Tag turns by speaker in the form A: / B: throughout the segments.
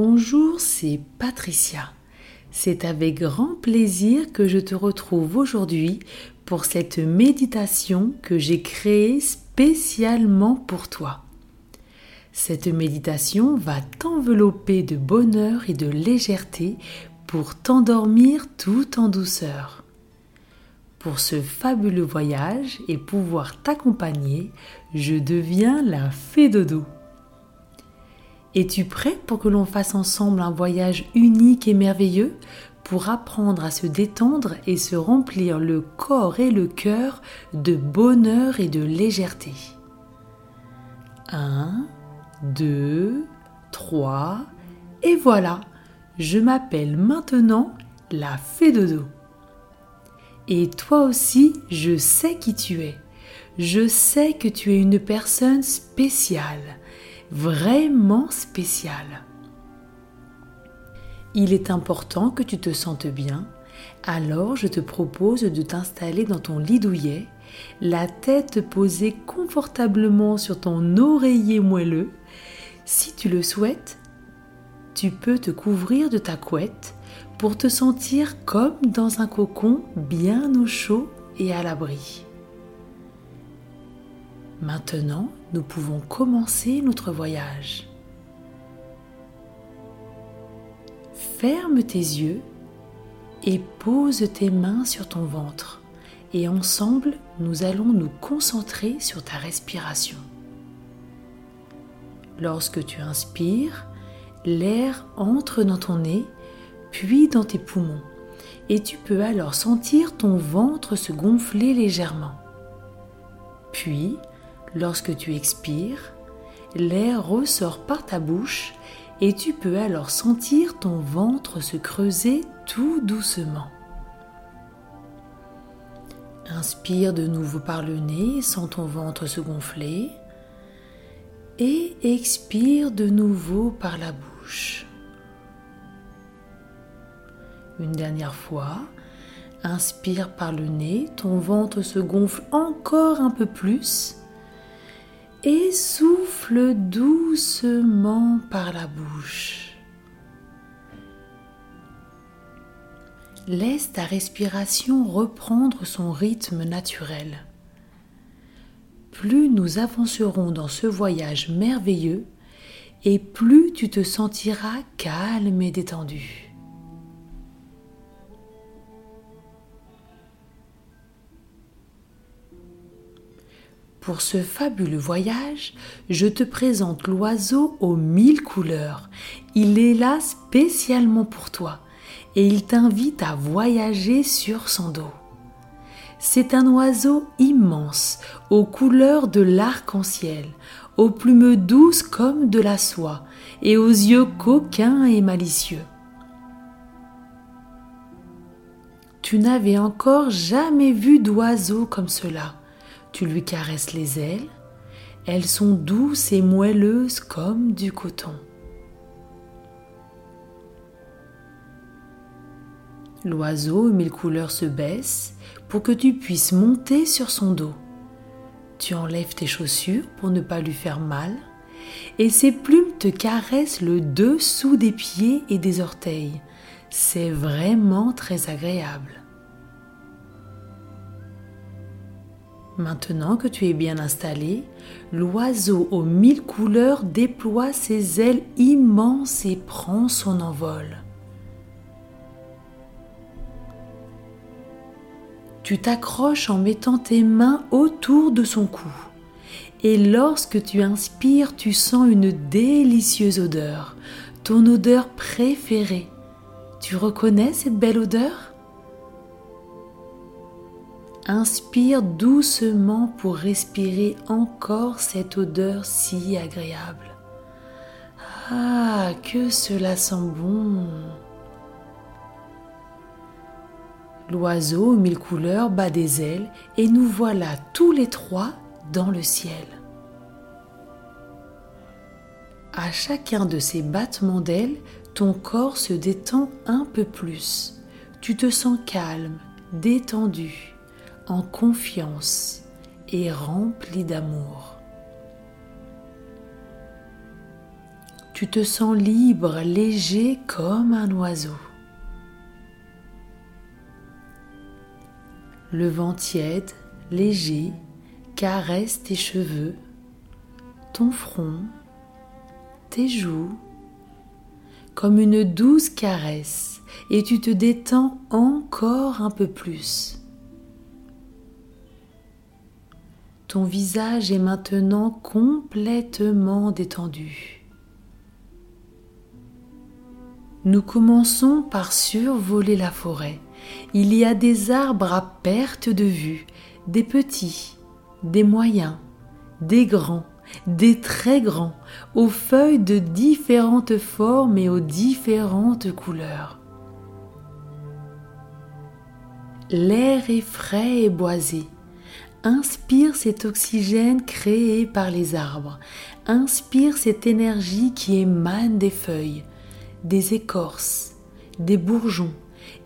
A: Bonjour, c'est Patricia. C'est avec grand plaisir que je te retrouve aujourd'hui pour cette méditation que j'ai créée spécialement pour toi. Cette méditation va t'envelopper de bonheur et de légèreté pour t'endormir tout en douceur. Pour ce fabuleux voyage et pouvoir t'accompagner, je deviens la fée dodo. Es-tu prêt pour que l'on fasse ensemble un voyage unique et merveilleux pour apprendre à se détendre et se remplir le corps et le cœur de bonheur et de légèreté? 1, 2, 3, et voilà, je m'appelle maintenant la fée dodo. Et toi aussi, je sais qui tu es. Je sais que tu es une personne spéciale vraiment spécial. Il est important que tu te sentes bien, alors je te propose de t'installer dans ton lit douillet, la tête posée confortablement sur ton oreiller moelleux. Si tu le souhaites, tu peux te couvrir de ta couette pour te sentir comme dans un cocon bien au chaud et à l'abri. Maintenant, nous pouvons commencer notre voyage. Ferme tes yeux et pose tes mains sur ton ventre et ensemble nous allons nous concentrer sur ta respiration. Lorsque tu inspires, l'air entre dans ton nez puis dans tes poumons et tu peux alors sentir ton ventre se gonfler légèrement. Puis, Lorsque tu expires, l'air ressort par ta bouche et tu peux alors sentir ton ventre se creuser tout doucement. Inspire de nouveau par le nez, sens ton ventre se gonfler et expire de nouveau par la bouche. Une dernière fois, inspire par le nez, ton ventre se gonfle encore un peu plus et souffle doucement par la bouche. Laisse ta respiration reprendre son rythme naturel. Plus nous avancerons dans ce voyage merveilleux, et plus tu te sentiras calme et détendu. Pour ce fabuleux voyage, je te présente l'oiseau aux mille couleurs. Il est là spécialement pour toi et il t'invite à voyager sur son dos. C'est un oiseau immense, aux couleurs de l'arc-en-ciel, aux plumes douces comme de la soie et aux yeux coquins et malicieux. Tu n'avais encore jamais vu d'oiseau comme cela tu lui caresses les ailes, elles sont douces et moelleuses comme du coton. L'oiseau mille couleurs se baisse pour que tu puisses monter sur son dos. Tu enlèves tes chaussures pour ne pas lui faire mal et ses plumes te caressent le dessous des pieds et des orteils. C'est vraiment très agréable. Maintenant que tu es bien installé, l'oiseau aux mille couleurs déploie ses ailes immenses et prend son envol. Tu t'accroches en mettant tes mains autour de son cou. Et lorsque tu inspires, tu sens une délicieuse odeur, ton odeur préférée. Tu reconnais cette belle odeur? Inspire doucement pour respirer encore cette odeur si agréable. Ah, que cela sent bon. L'oiseau aux mille couleurs bat des ailes et nous voilà tous les trois dans le ciel. À chacun de ces battements d'ailes, ton corps se détend un peu plus. Tu te sens calme, détendu en confiance et rempli d'amour. Tu te sens libre, léger comme un oiseau. Le vent tiède, léger, caresse tes cheveux, ton front, tes joues, comme une douce caresse, et tu te détends encore un peu plus. Ton visage est maintenant complètement détendu. Nous commençons par survoler la forêt. Il y a des arbres à perte de vue, des petits, des moyens, des grands, des très grands, aux feuilles de différentes formes et aux différentes couleurs. L'air est frais et boisé. Inspire cet oxygène créé par les arbres. Inspire cette énergie qui émane des feuilles, des écorces, des bourgeons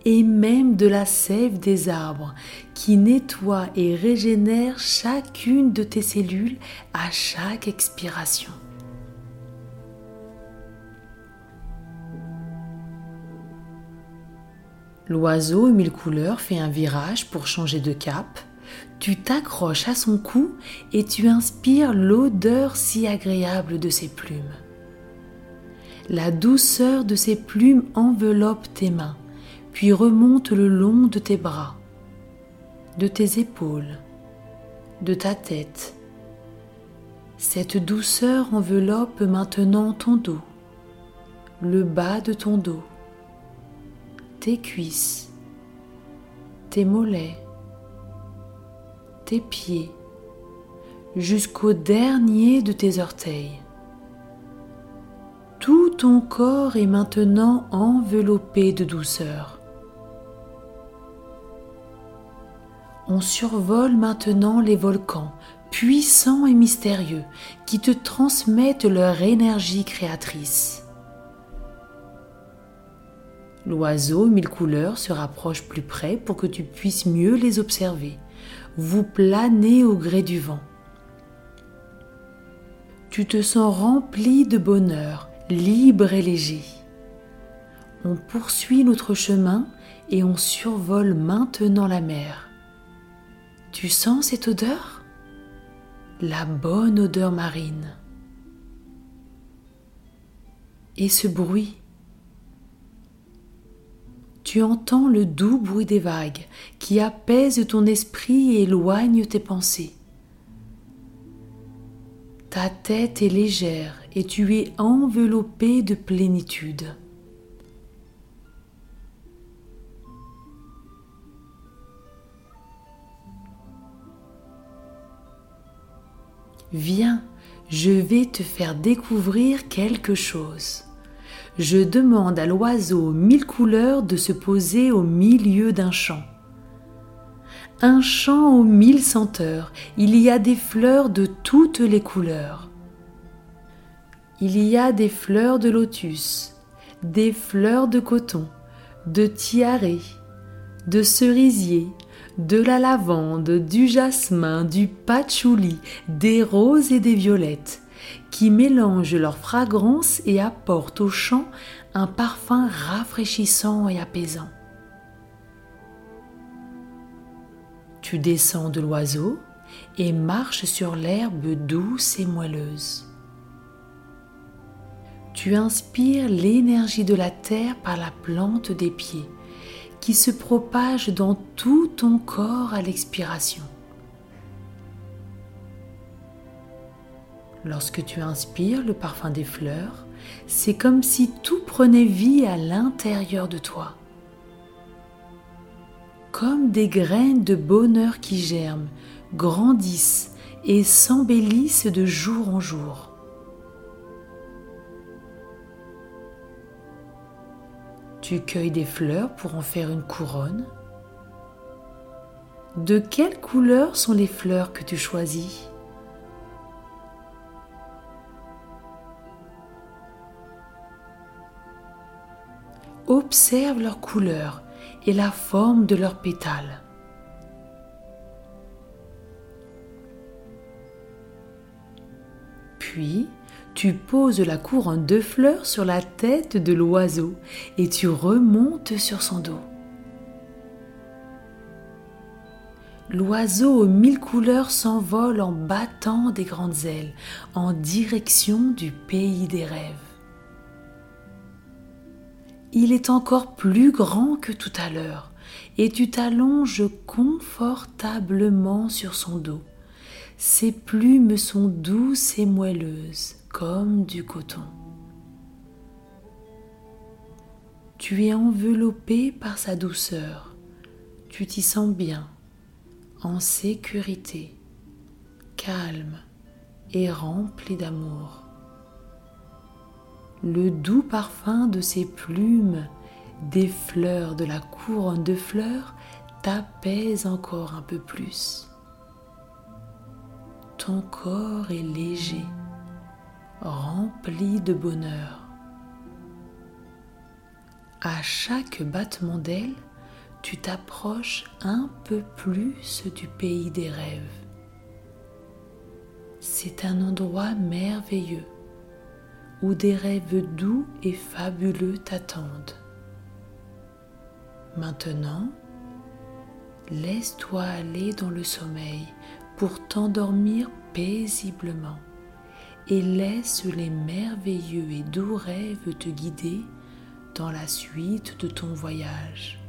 A: et même de la sève des arbres qui nettoie et régénère chacune de tes cellules à chaque expiration. L'oiseau mille couleurs fait un virage pour changer de cap tu t'accroches à son cou et tu inspires l'odeur si agréable de ses plumes. La douceur de ses plumes enveloppe tes mains, puis remonte le long de tes bras, de tes épaules, de ta tête. Cette douceur enveloppe maintenant ton dos, le bas de ton dos, tes cuisses, tes mollets, tes pieds jusqu'au dernier de tes orteils. Tout ton corps est maintenant enveloppé de douceur. On survole maintenant les volcans, puissants et mystérieux, qui te transmettent leur énergie créatrice. L'oiseau mille couleurs se rapproche plus près pour que tu puisses mieux les observer vous planez au gré du vent. Tu te sens rempli de bonheur, libre et léger. On poursuit notre chemin et on survole maintenant la mer. Tu sens cette odeur? La bonne odeur marine. Et ce bruit tu entends le doux bruit des vagues qui apaise ton esprit et éloigne tes pensées. Ta tête est légère et tu es enveloppé de plénitude. Viens, je vais te faire découvrir quelque chose je demande à l'oiseau mille couleurs de se poser au milieu d'un champ. Un champ aux mille senteurs, il y a des fleurs de toutes les couleurs. Il y a des fleurs de lotus, des fleurs de coton, de tiare, de cerisier, de la lavande, du jasmin, du patchouli, des roses et des violettes qui mélangent leur fragrance et apportent au chant un parfum rafraîchissant et apaisant. Tu descends de l'oiseau et marches sur l'herbe douce et moelleuse. Tu inspires l'énergie de la terre par la plante des pieds qui se propage dans tout ton corps à l'expiration. Lorsque tu inspires le parfum des fleurs, c'est comme si tout prenait vie à l'intérieur de toi. Comme des graines de bonheur qui germent, grandissent et s'embellissent de jour en jour. Tu cueilles des fleurs pour en faire une couronne. De quelle couleur sont les fleurs que tu choisis? Observe leur couleur et la forme de leurs pétales. Puis, tu poses la couronne de fleurs sur la tête de l'oiseau et tu remontes sur son dos. L'oiseau aux mille couleurs s'envole en battant des grandes ailes en direction du pays des rêves. Il est encore plus grand que tout à l'heure et tu t'allonges confortablement sur son dos. Ses plumes sont douces et moelleuses comme du coton. Tu es enveloppé par sa douceur. Tu t'y sens bien, en sécurité, calme et rempli d'amour. Le doux parfum de ses plumes, des fleurs de la couronne de fleurs, t'apaise encore un peu plus. Ton corps est léger, rempli de bonheur. À chaque battement d'aile, tu t'approches un peu plus du pays des rêves. C'est un endroit merveilleux où des rêves doux et fabuleux t'attendent. Maintenant, laisse-toi aller dans le sommeil pour t'endormir paisiblement et laisse les merveilleux et doux rêves te guider dans la suite de ton voyage.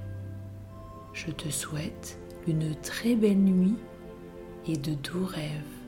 A: Je te souhaite une très belle nuit et de doux rêves.